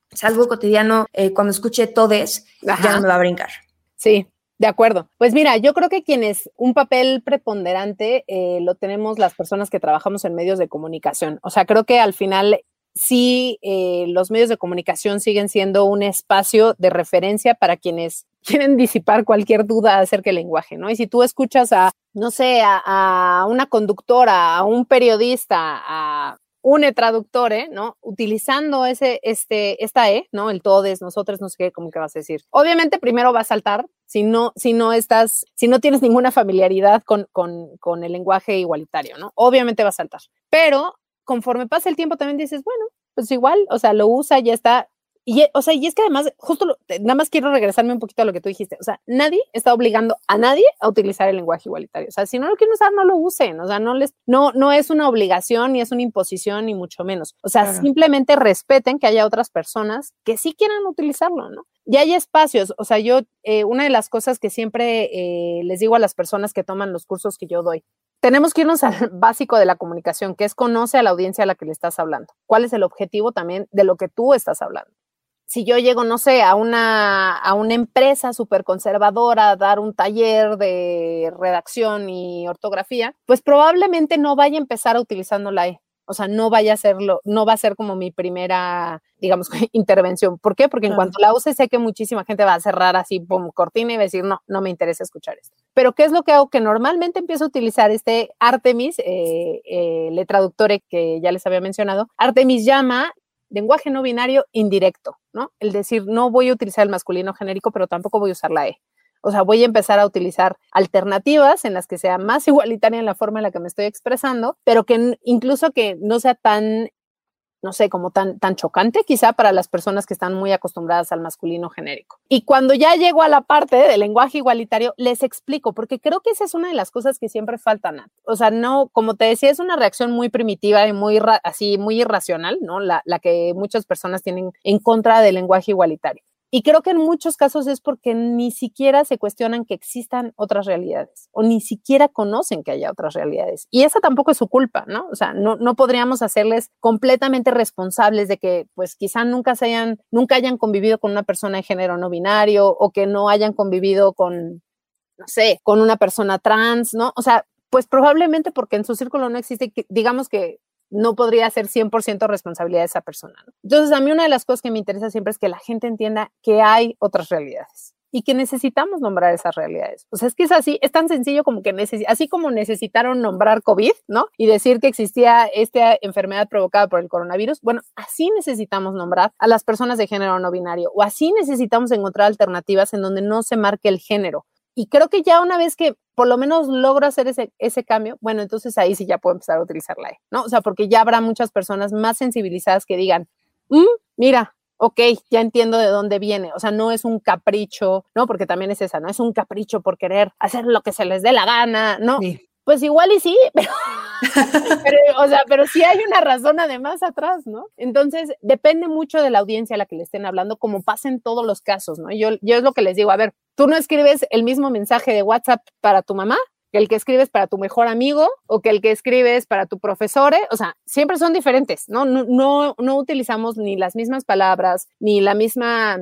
es algo cotidiano, eh, cuando escuche todes, ya no me va a brincar. Sí, de acuerdo. Pues mira, yo creo que quienes un papel preponderante eh, lo tenemos las personas que trabajamos en medios de comunicación. O sea, creo que al final sí eh, los medios de comunicación siguen siendo un espacio de referencia para quienes quieren disipar cualquier duda acerca del lenguaje, ¿no? Y si tú escuchas a, no sé, a, una conductora, a un periodista, a un traductor, ¿no? Utilizando ese, este, esta E, ¿no? El todes, nosotros, no sé qué, ¿cómo que vas a decir? Obviamente primero va a saltar si no, si no estás, si no tienes ninguna familiaridad con, con, con el lenguaje igualitario, ¿no? Obviamente va a saltar. Pero conforme pasa el tiempo también dices, bueno, pues igual, o sea, lo usa, ya está. Y, o sea, y es que además, justo nada más quiero regresarme un poquito a lo que tú dijiste. O sea, nadie está obligando a nadie a utilizar el lenguaje igualitario. O sea, si no lo quieren usar, no lo usen. O sea, no les, no, no es una obligación ni es una imposición ni mucho menos. O sea, simplemente respeten que haya otras personas que sí quieran utilizarlo, ¿no? Y hay espacios. O sea, yo, eh, una de las cosas que siempre eh, les digo a las personas que toman los cursos que yo doy, tenemos que irnos al básico de la comunicación, que es conoce a la audiencia a la que le estás hablando. ¿Cuál es el objetivo también de lo que tú estás hablando? Si yo llego, no sé, a una, a una empresa súper conservadora a dar un taller de redacción y ortografía, pues probablemente no vaya a empezar utilizando la E. O sea, no vaya a serlo, no va a ser como mi primera, digamos, intervención. ¿Por qué? Porque en cuanto la use, sé que muchísima gente va a cerrar así, pum, cortina y va a decir, no, no me interesa escuchar esto. Pero ¿qué es lo que hago? Que normalmente empiezo a utilizar este Artemis, eh, eh, le traductore que ya les había mencionado. Artemis llama lenguaje no binario indirecto, ¿no? El decir, no voy a utilizar el masculino genérico, pero tampoco voy a usar la E. O sea, voy a empezar a utilizar alternativas en las que sea más igualitaria en la forma en la que me estoy expresando, pero que incluso que no sea tan, no sé, como tan, tan chocante quizá para las personas que están muy acostumbradas al masculino genérico. Y cuando ya llego a la parte del lenguaje igualitario, les explico, porque creo que esa es una de las cosas que siempre faltan. O sea, no, como te decía, es una reacción muy primitiva y muy así, muy irracional, ¿no? La, la que muchas personas tienen en contra del lenguaje igualitario. Y creo que en muchos casos es porque ni siquiera se cuestionan que existan otras realidades o ni siquiera conocen que haya otras realidades. Y esa tampoco es su culpa, ¿no? O sea, no, no podríamos hacerles completamente responsables de que pues quizá nunca se hayan, nunca hayan convivido con una persona de género no binario o que no hayan convivido con, no sé, con una persona trans, ¿no? O sea, pues probablemente porque en su círculo no existe, digamos que no podría ser 100% responsabilidad de esa persona. Entonces, a mí una de las cosas que me interesa siempre es que la gente entienda que hay otras realidades y que necesitamos nombrar esas realidades. O sea, es que es así, es tan sencillo como que así como necesitaron nombrar COVID, ¿no? Y decir que existía esta enfermedad provocada por el coronavirus, bueno, así necesitamos nombrar a las personas de género no binario o así necesitamos encontrar alternativas en donde no se marque el género. Y creo que ya una vez que por lo menos logro hacer ese, ese cambio, bueno, entonces ahí sí ya puedo empezar a utilizar la E, ¿no? O sea, porque ya habrá muchas personas más sensibilizadas que digan, mm, mira, ok, ya entiendo de dónde viene, o sea, no es un capricho, ¿no? Porque también es esa, ¿no? Es un capricho por querer hacer lo que se les dé la gana, ¿no? Pues igual y sí, pero, o sea, pero sí hay una razón además atrás, ¿no? Entonces, depende mucho de la audiencia a la que le estén hablando, como pasa en todos los casos, ¿no? Yo, yo es lo que les digo, a ver, tú no escribes el mismo mensaje de WhatsApp para tu mamá que el que escribes para tu mejor amigo o que el que escribes para tu profesor, ¿eh? o sea, siempre son diferentes, ¿no? No, no, no utilizamos ni las mismas palabras, ni la misma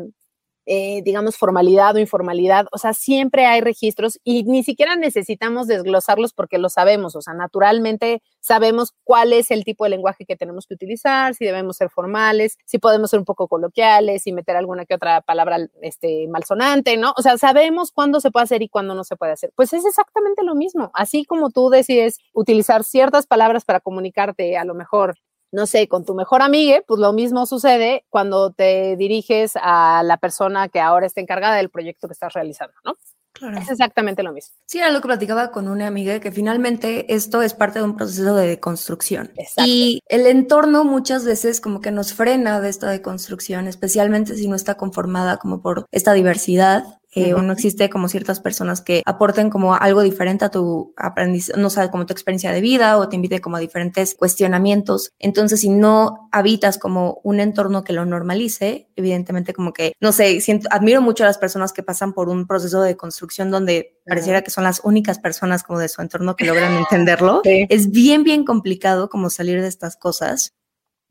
eh, digamos, formalidad o informalidad, o sea, siempre hay registros y ni siquiera necesitamos desglosarlos porque lo sabemos, o sea, naturalmente sabemos cuál es el tipo de lenguaje que tenemos que utilizar, si debemos ser formales, si podemos ser un poco coloquiales y meter alguna que otra palabra este, malsonante, ¿no? O sea, sabemos cuándo se puede hacer y cuándo no se puede hacer. Pues es exactamente lo mismo, así como tú decides utilizar ciertas palabras para comunicarte a lo mejor no sé, con tu mejor amiga, pues lo mismo sucede cuando te diriges a la persona que ahora está encargada del proyecto que estás realizando, ¿no? Claro. Es exactamente lo mismo. Sí, era lo que platicaba con una amiga, que finalmente esto es parte de un proceso de deconstrucción. Exacto. Y el entorno muchas veces como que nos frena de esta deconstrucción, especialmente si no está conformada como por esta diversidad eh, o no existe como ciertas personas que aporten como algo diferente a tu aprendizaje, no sé, como tu experiencia de vida o te invite como a diferentes cuestionamientos. Entonces, si no habitas como un entorno que lo normalice, evidentemente como que, no sé, siento, admiro mucho a las personas que pasan por un proceso de construcción donde pareciera que son las únicas personas como de su entorno que logran entenderlo. Es bien, bien complicado como salir de estas cosas.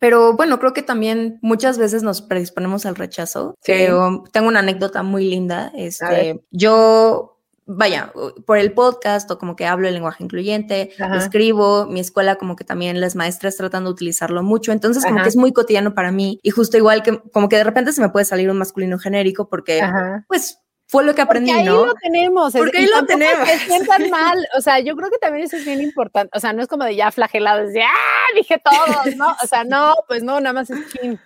Pero bueno, creo que también muchas veces nos predisponemos al rechazo. tengo una anécdota muy linda. Este, yo, vaya, por el podcast o como que hablo el lenguaje incluyente, escribo, mi escuela como que también las maestras tratan de utilizarlo mucho. Entonces como que es muy cotidiano para mí y justo igual que como que de repente se me puede salir un masculino genérico porque pues fue lo que aprendí, Porque ahí lo tenemos. Porque ahí lo tenemos. Se sientan mal. O sea, yo creo que también eso es bien importante. O sea, no es como de ya flagelados, de ¡ah! Dije todos, ¿no? O sea, no, pues no, nada más es chin.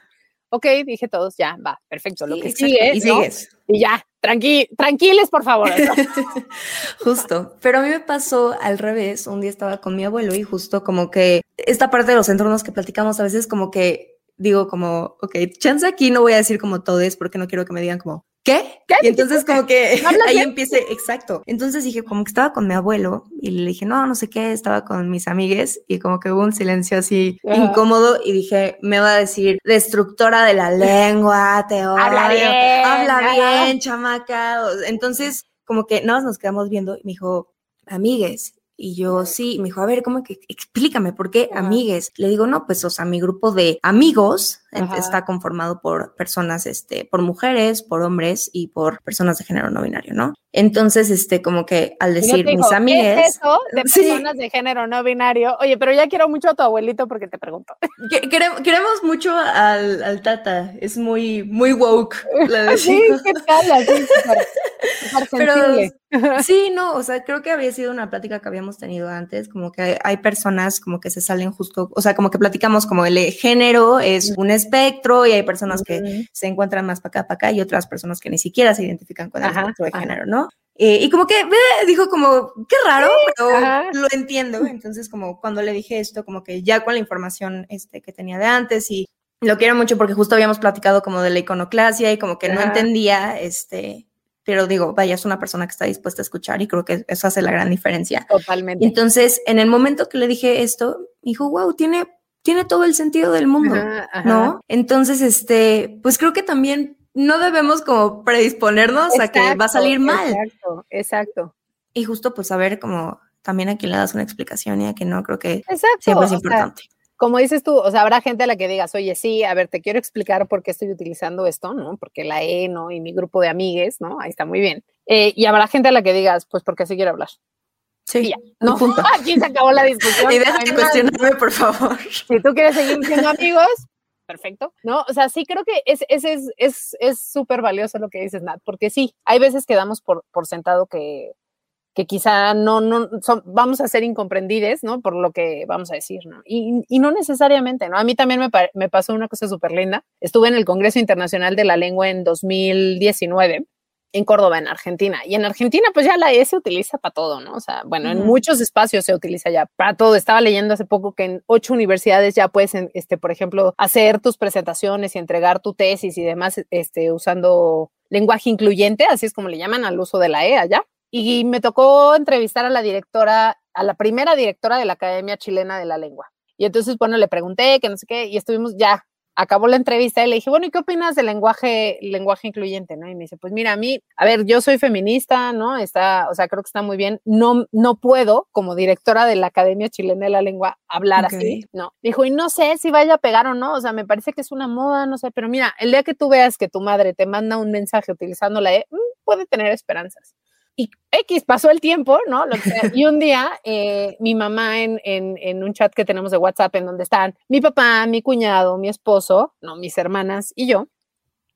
Ok, dije todos, ya, va, perfecto. lo que sigue. Y sigues. Y ya, tranqui tranquiles, por favor. justo. Pero a mí me pasó al revés. Un día estaba con mi abuelo y justo como que esta parte de los entornos que platicamos a veces como que digo como, ok, chance aquí no voy a decir como todo es porque no quiero que me digan como, ¿qué? ¿Qué? Y entonces como que ahí empiece, exacto. Entonces dije, como que estaba con mi abuelo y le dije, no, no sé qué, estaba con mis amigues y como que hubo un silencio así incómodo y dije, me va a decir, destructora de la lengua, te odio, habla bien, habla bien, chamaca. Entonces como que nada más nos quedamos viendo y me dijo, amigues, y yo, sí, me dijo, a ver, ¿cómo que explícame por qué amigues? Le digo, no, pues, o sea, mi grupo de amigos está conformado por personas, este, por mujeres, por hombres y por personas de género no binario, ¿no? Entonces, este, como que al decir mis amigas. ¿qué es eso de personas de género no binario? Oye, pero ya quiero mucho a tu abuelito porque te pregunto. Queremos, mucho al, al, Tata, es muy, muy woke. sí, ¿qué tal? Pero, sí, no, o sea, creo que había sido una plática que habíamos tenido antes, como que hay personas como que se salen justo, o sea, como que platicamos como el género es un espectro y hay personas que se encuentran más para acá, para acá y otras personas que ni siquiera se identifican con el espectro de género, ¿no? Eh, y como que dijo como, qué raro, pero lo entiendo. Entonces, como cuando le dije esto, como que ya con la información este, que tenía de antes y lo quiero mucho porque justo habíamos platicado como de la iconoclasia y como que no entendía, este, pero digo, vaya, es una persona que está dispuesta a escuchar y creo que eso hace la gran diferencia. Totalmente. Entonces, en el momento que le dije esto, dijo, wow, tiene tiene todo el sentido del mundo, ¿no? Entonces, este, pues creo que también no debemos como predisponernos a que va a salir mal. Exacto, exacto. Y justo pues saber como también a quién le das una explicación y a quién no, creo que siempre es importante. como dices tú, o sea, habrá gente a la que digas, oye, sí, a ver, te quiero explicar por qué estoy utilizando esto, ¿no? Porque la E, ¿no? Y mi grupo de amigues, ¿no? Ahí está muy bien. Eh, y habrá gente a la que digas, pues porque sí quiero hablar. Sí, no, punto. aquí se acabó la discusión. Y déjate cuestionarme, por favor. Si tú quieres seguir siendo amigos, perfecto, ¿no? O sea, sí creo que es súper es, es, valioso lo que dices, Nat, porque sí, hay veces que damos por, por sentado que, que quizá no, no son, vamos a ser incomprendides, ¿no? Por lo que vamos a decir, ¿no? Y, y no necesariamente, ¿no? A mí también me, me pasó una cosa súper linda. Estuve en el Congreso Internacional de la Lengua en 2019 en Córdoba, en Argentina. Y en Argentina, pues ya la E se utiliza para todo, ¿no? O sea, bueno, en muchos espacios se utiliza ya para todo. Estaba leyendo hace poco que en ocho universidades ya puedes, este, por ejemplo, hacer tus presentaciones y entregar tu tesis y demás, este, usando lenguaje incluyente, así es como le llaman al uso de la E allá. Y me tocó entrevistar a la directora, a la primera directora de la Academia Chilena de la Lengua. Y entonces, bueno, le pregunté que no sé qué, y estuvimos ya acabó la entrevista y le dije, bueno, ¿y qué opinas del lenguaje, lenguaje incluyente? ¿no? Y me dice, pues mira, a mí, a ver, yo soy feminista, ¿no? Está, o sea, creo que está muy bien. No, no puedo, como directora de la Academia Chilena de la Lengua, hablar así, ¿no? Dijo, y no sé si vaya a pegar o no, o sea, me parece que es una moda, no sé, pero mira, el día que tú veas que tu madre te manda un mensaje utilizando la E, mm, puede tener esperanzas y X pasó el tiempo, ¿no? y un día eh, mi mamá en, en, un chat que tenemos de WhatsApp en donde están mi papá, mi cuñado, mi esposo, no, mis hermanas y yo,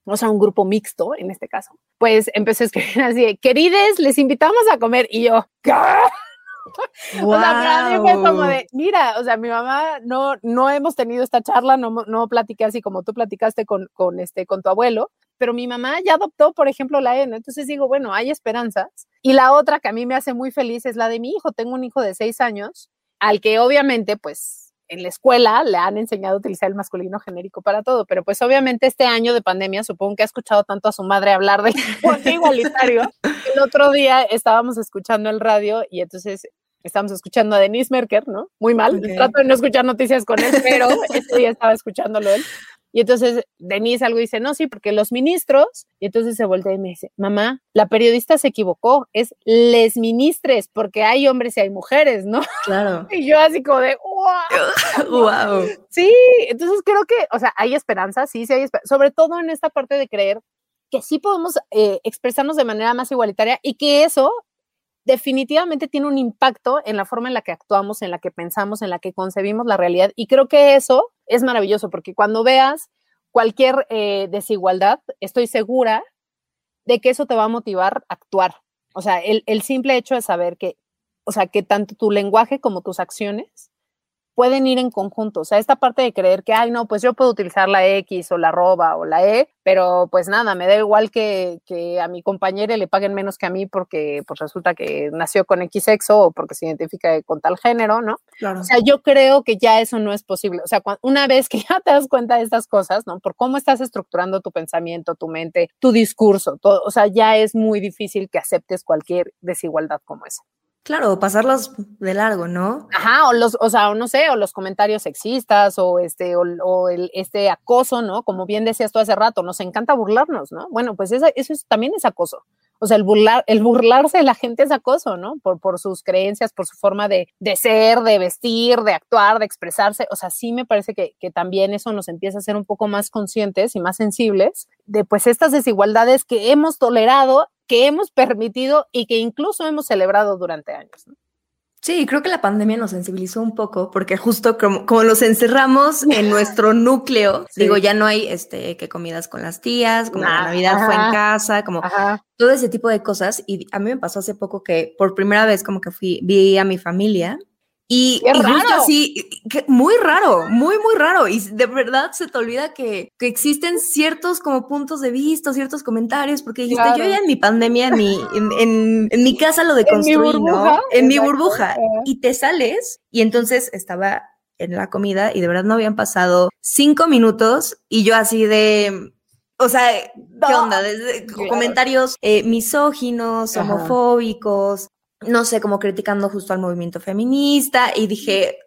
o sea, un grupo mixto en este caso, pues empecé a escribir así, querides, les invitamos a comer y yo, ¿qué? O sea, para mí fue como de, mira, o sea, mi mamá no, no hemos tenido esta charla, no, no platiqué así como tú platicaste con, con, este, con tu abuelo, pero mi mamá ya adoptó, por ejemplo, la E, Entonces digo, bueno, hay esperanzas. Y la otra que a mí me hace muy feliz es la de mi hijo. Tengo un hijo de seis años, al que obviamente, pues, en la escuela le han enseñado a utilizar el masculino genérico para todo, pero pues obviamente este año de pandemia supongo que ha escuchado tanto a su madre hablar de igualitario. El otro día estábamos escuchando el radio y entonces estábamos escuchando a Denise Merker, ¿no? Muy mal, trato de no escuchar noticias con él, pero este día estaba escuchándolo él. Y entonces Denise algo dice, no, sí, porque los ministros, y entonces se voltea y me dice, mamá, la periodista se equivocó, es les ministres, porque hay hombres y hay mujeres, ¿no? Claro. Y yo así como de, wow. wow. Sí, entonces creo que, o sea, hay esperanza, sí, sí hay esperanza, sobre todo en esta parte de creer que sí podemos eh, expresarnos de manera más igualitaria y que eso definitivamente tiene un impacto en la forma en la que actuamos, en la que pensamos, en la que concebimos la realidad. Y creo que eso es maravilloso, porque cuando veas cualquier eh, desigualdad, estoy segura de que eso te va a motivar a actuar. O sea, el, el simple hecho de saber que, o sea, que tanto tu lenguaje como tus acciones pueden ir en conjunto. O sea, esta parte de creer que, ay, no, pues yo puedo utilizar la X o la arroba o la E, pero pues nada, me da igual que, que a mi compañera le paguen menos que a mí porque pues resulta que nació con X sexo o porque se identifica con tal género, ¿no? Claro. O sea, yo creo que ya eso no es posible. O sea, una vez que ya te das cuenta de estas cosas, ¿no? Por cómo estás estructurando tu pensamiento, tu mente, tu discurso, todo, o sea, ya es muy difícil que aceptes cualquier desigualdad como esa. Claro, pasarlas de largo, ¿no? Ajá, o los, o sea, no sé, o los comentarios sexistas, o este, o, el, este acoso, ¿no? Como bien decías tú hace rato, nos encanta burlarnos, ¿no? Bueno, pues eso, eso también es acoso. O sea, el, burlar, el burlarse de la gente es acoso, ¿no? Por, sus creencias, por su forma de, ser, de vestir, de actuar, de expresarse. O sea, sí me parece que, que también eso nos empieza a ser un poco más conscientes y más sensibles de pues estas desigualdades que hemos tolerado que hemos permitido y que incluso hemos celebrado durante años. Sí, creo que la pandemia nos sensibilizó un poco porque justo como, como los encerramos en nuestro núcleo, digo, ya no hay este que comidas con las tías, como la Navidad fue en casa, como todo ese tipo de cosas. Y a mí me pasó hace poco que por primera vez como que fui, vi a mi familia y, justo así, muy raro, muy, muy raro. Y de verdad se te olvida que, que existen ciertos como puntos de vista, ciertos comentarios, porque dijiste, yo ya en mi pandemia, en mi, en, en, mi casa lo deconstruí, ¿no? En mi burbuja. Y te sales y entonces estaba en la comida y de verdad no habían pasado cinco minutos y yo así de... O sea, ¿qué onda? Desde comentarios eh, misóginos, homofóbicos, no sé, como criticando justo al movimiento feminista y dije,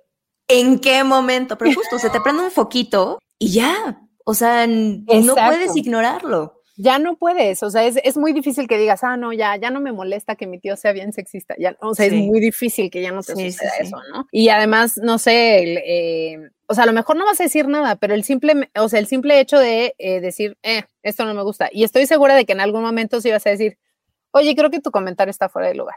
¿en qué momento? Pero justo se te prende un foquito y ya, o sea, no puedes ignorarlo. Ya no puedes, o sea, es, es, muy difícil que digas, ah, no, ya, ya no me molesta que mi tío sea bien sexista, ya, o sea, es muy difícil que ya no te suceda eso, ¿no? Y además, no sé, eh, o sea, a lo mejor no vas a decir nada, pero el simple, o sea, el simple hecho de eh, decir, eh, esto no me gusta, y estoy segura de que en algún momento sí vas a decir, oye, creo que tu comentario está fuera de lugar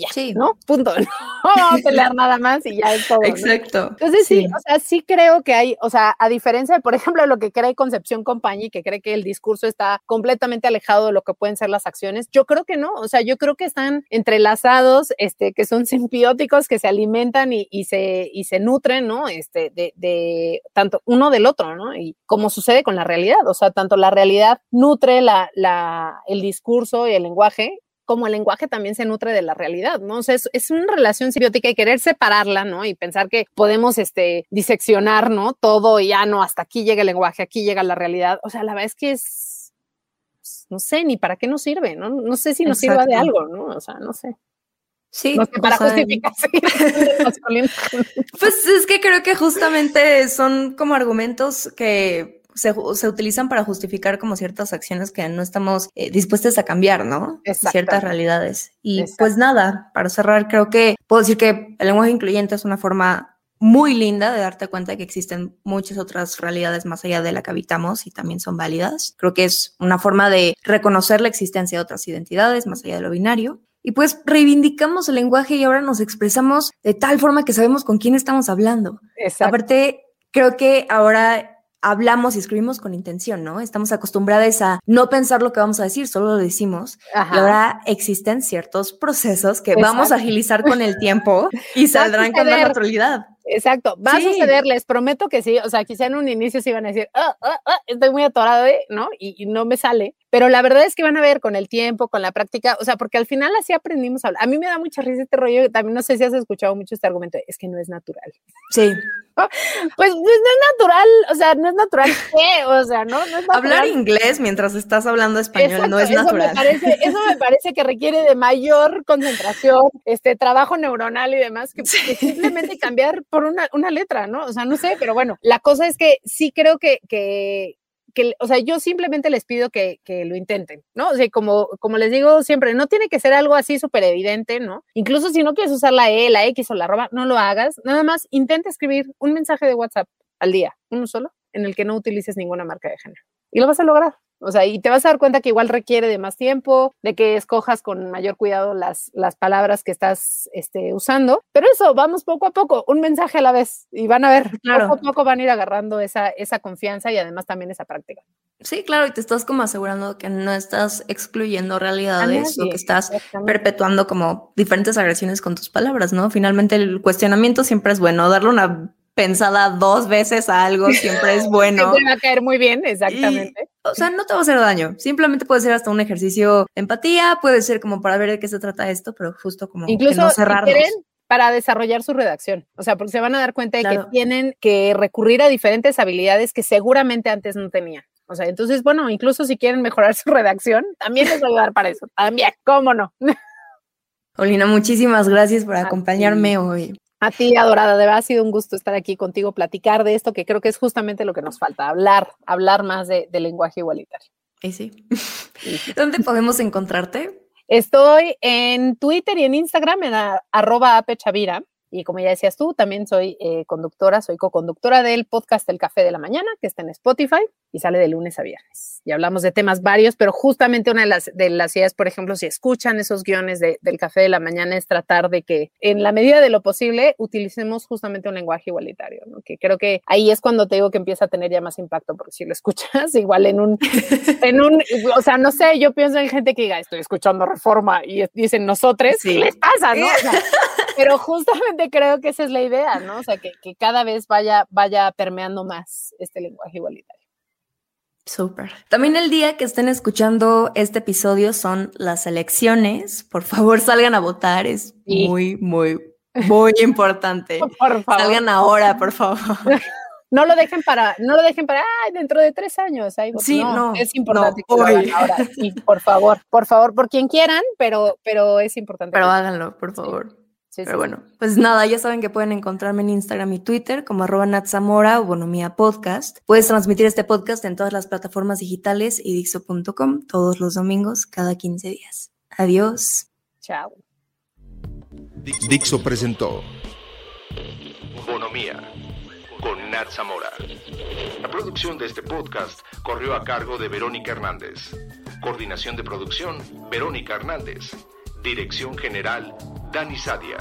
ya, sí. ¿no? Punto. No vamos a pelear nada más y ya es todo. Exacto. Entonces sí. o sea, sí creo que hay, o sea, a diferencia de, por ejemplo, lo que cree Concepción Compañía, que cree que el discurso está completamente alejado de lo que pueden ser las acciones, yo creo que no, o sea, yo creo que están entrelazados, este, que son simbióticos, que se alimentan y, y se, y se nutren, ¿no? Este, de, de, tanto uno del otro, ¿no? Y como sucede con la realidad, o sea, tanto la realidad nutre la, la, el discurso y el lenguaje como el lenguaje también se nutre de la realidad, ¿no? O sea, es, una relación simbiótica y querer separarla, ¿no? Y pensar que podemos, este, diseccionar, ¿no? Todo y ya no, hasta aquí llega el lenguaje, aquí llega la realidad. O sea, la verdad es que es, pues, no sé, ni para qué nos sirve, ¿no? No sé si nos sirva de algo, ¿no? O sea, no sé. Sí, para justificar. pues es que creo que justamente son como argumentos que se, utilizan para justificar como ciertas acciones que no estamos eh, dispuestas a cambiar, ¿no? Ciertas realidades. Y pues nada, para cerrar, creo que puedo decir que el lenguaje incluyente es una forma muy linda de darte cuenta de que existen muchas otras realidades más allá de la que habitamos y también son válidas. Creo que es una forma de reconocer la existencia de otras identidades más allá de lo binario. Y pues reivindicamos el lenguaje y ahora nos expresamos de tal forma que sabemos con quién estamos hablando. Aparte, creo que ahora hablamos y escribimos con intención, ¿no? Estamos acostumbradas a no pensar lo que vamos a decir, solo lo decimos. Y ahora existen ciertos procesos que vamos a agilizar con el tiempo y saldrán con la naturalidad. Exacto, va a suceder, les prometo que sí, o sea, quizá en un inicio sí van a decir, ah, ah, ah, estoy muy atorado, ¿no? Y, no me sale, pero la verdad es que van a ver con el tiempo, con la práctica, o sea, porque al final así aprendimos a hablar. A mí me da mucha risa este rollo, también no sé si has escuchado mucho este argumento, es que no es natural. Sí. Pues, pues, no es natural, o sea, no es natural qué, o sea, no, no es Hablar inglés mientras estás hablando español no es natural. Me parece, eso me parece que requiere de mayor concentración, este trabajo neuronal y demás, que, simplemente cambiar por una, una, letra, ¿no? O sea, no sé, pero bueno, la cosa es que sí creo que, que, que, o sea, yo simplemente les pido que, que, lo intenten, ¿no? O sea, como, como les digo siempre, no tiene que ser algo así súper evidente, ¿no? Incluso si no quieres usar la E, la X o la arroba, no lo hagas. Nada más intenta escribir un mensaje de WhatsApp al día, uno solo, en el que no utilices ninguna marca de género. Y lo vas a lograr. O sea, y te vas a dar cuenta que igual requiere de más tiempo, de que escojas con mayor cuidado las, las palabras que estás este, usando. Pero eso, vamos poco a poco, un mensaje a la vez. Y van a ver, poco a poco van a ir agarrando esa, esa confianza y además también esa práctica. Sí, claro, y te estás como asegurando que no estás excluyendo realidades o que estás perpetuando como diferentes agresiones con tus palabras, ¿no? Finalmente el cuestionamiento siempre es bueno, darle una pensada dos veces a algo siempre es bueno. Siempre va a caer muy bien, exactamente. o sea, no te va a hacer daño. Simplemente puede ser hasta un ejercicio de empatía, puede ser como para ver de qué se trata esto, pero justo como Incluso no cerrarnos. para desarrollar su redacción. O sea, porque se van a dar cuenta de que tienen que recurrir a diferentes habilidades que seguramente antes no tenían. O sea, entonces, bueno, incluso si quieren mejorar su redacción, también les va a ayudar para eso. También, ¿cómo no? Olina, muchísimas gracias por acompañarme hoy. A ti, adorada, de verdad ha sido un gusto estar aquí contigo, platicar de esto, que creo que es justamente lo que nos falta, hablar, hablar más de, lenguaje igualitario. Y sí. ¿Dónde podemos encontrarte? Estoy en Twitter y en Instagram en arroba apechavira. Y como ya decías tú, también soy eh, conductora, soy co-conductora del podcast El Café de la Mañana, que está en Spotify y sale de lunes a viernes. Y hablamos de temas varios, pero justamente una de las, de las ideas, por ejemplo, si escuchan esos guiones del Café de la Mañana, es tratar de que en la medida de lo posible utilicemos justamente un lenguaje igualitario, ¿no? que creo que ahí es cuando te digo que empieza a tener ya más impacto, porque si lo escuchas igual en un, en un, o sea, no sé, yo pienso en gente que diga, estoy escuchando reforma y dicen nosotros, ¿qué les pasa? ¿no? Pero justamente creo que esa es la idea, ¿no? O sea, que, que cada vez vaya, vaya permeando más este lenguaje igualitario. Súper. También el día que estén escuchando este episodio son las elecciones. Por favor, salgan a votar. Es muy, muy, muy importante. Por favor. Salgan ahora, por favor. No lo dejen para, no lo dejen para, ay, dentro de tres años. sí, no, es importante que lo hagan ahora. Sí, por favor, por favor, por quien quieran, pero, pero es importante. Pero háganlo, por favor. Pero bueno, pues nada, ya saben que pueden encontrarme en Instagram y Twitter como arroba natzamora o bonomía podcast. Puedes transmitir este podcast en todas las plataformas digitales y dixo.com todos los domingos cada 15 días. Adiós. Chao. Dixo presentó Bonomía con Nat Zamora. La producción de este podcast corrió a cargo de Verónica Hernández. Coordinación de producción, Verónica Hernández. Dirección General, Dani Sadia.